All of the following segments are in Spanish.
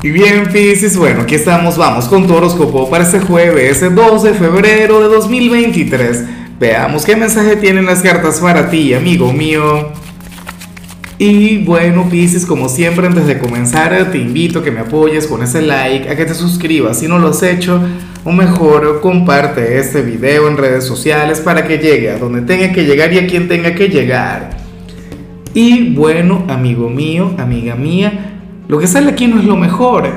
Y bien, Pisces, bueno, aquí estamos, vamos con tu horóscopo para este jueves, 12 de febrero de 2023. Veamos qué mensaje tienen las cartas para ti, amigo mío. Y bueno, Pisces, como siempre, antes de comenzar, te invito a que me apoyes con ese like, a que te suscribas si no lo has hecho, o mejor, comparte este video en redes sociales para que llegue a donde tenga que llegar y a quien tenga que llegar. Y bueno, amigo mío, amiga mía, lo que sale aquí no es lo mejor.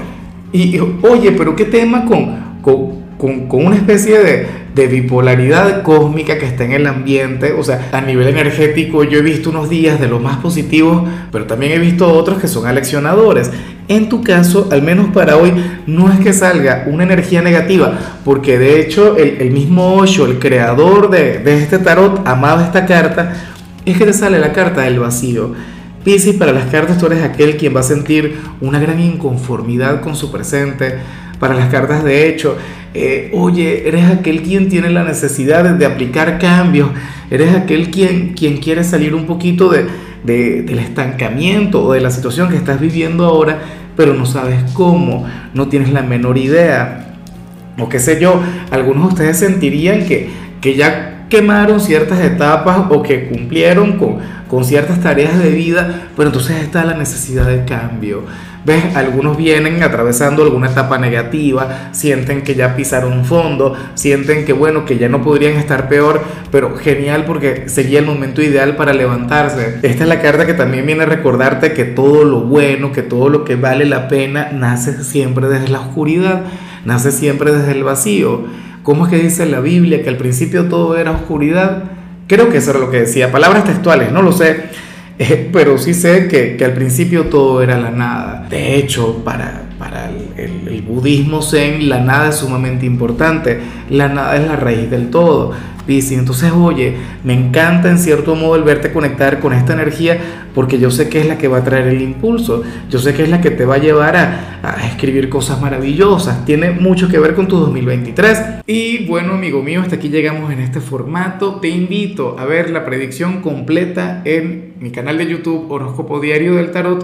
Y, oye, pero qué tema con, con, con, una especie de, de, bipolaridad cósmica que está en el ambiente. O sea, a nivel energético yo he visto unos días de los más positivos, pero también he visto otros que son aleccionadores. En tu caso, al menos para hoy, no es que salga una energía negativa, porque de hecho el, el mismo Osho, el creador de, de este tarot, amaba esta carta, es que te sale la carta del vacío. Piscis, para las cartas tú eres aquel quien va a sentir una gran inconformidad con su presente. Para las cartas de hecho, eh, oye, eres aquel quien tiene la necesidad de, aplicar cambios, eres aquel quien, quien quiere salir un poquito de, de, del estancamiento o de la situación que estás viviendo ahora, pero no sabes cómo, no tienes la menor idea. O qué sé yo, algunos de ustedes sentirían que, que ya quemaron ciertas etapas o que cumplieron con ciertas tareas de vida, pero entonces está la necesidad de cambio. ¿Ves? Algunos vienen atravesando alguna etapa negativa, sienten que ya pisaron fondo, sienten que bueno, que ya no podrían estar peor, pero genial porque sería el momento ideal para levantarse. Esta es la carta que también viene a recordarte que todo lo bueno, que todo lo que vale la pena, nace siempre desde la oscuridad, nace siempre desde el vacío. ¿Cómo es que dice la Biblia que al principio todo era oscuridad? Creo que eso era lo que decía, palabras textuales, no lo sé, eh, pero sí sé que, que, al principio todo era la nada. De hecho, para, para el, budismo zen, la nada es sumamente importante, la nada es la raíz del todo. Piscis, entonces, oye, me encanta en cierto modo el verte conectar con esta energía porque yo sé que es la que va a traer el impulso, yo sé que es la que te va a llevar a, a escribir cosas maravillosas, tiene mucho que ver con tu 2023. Y bueno, amigo mío, hasta aquí llegamos en este formato. Te invito a ver la predicción completa en mi canal de YouTube Horóscopo Diario del Tarot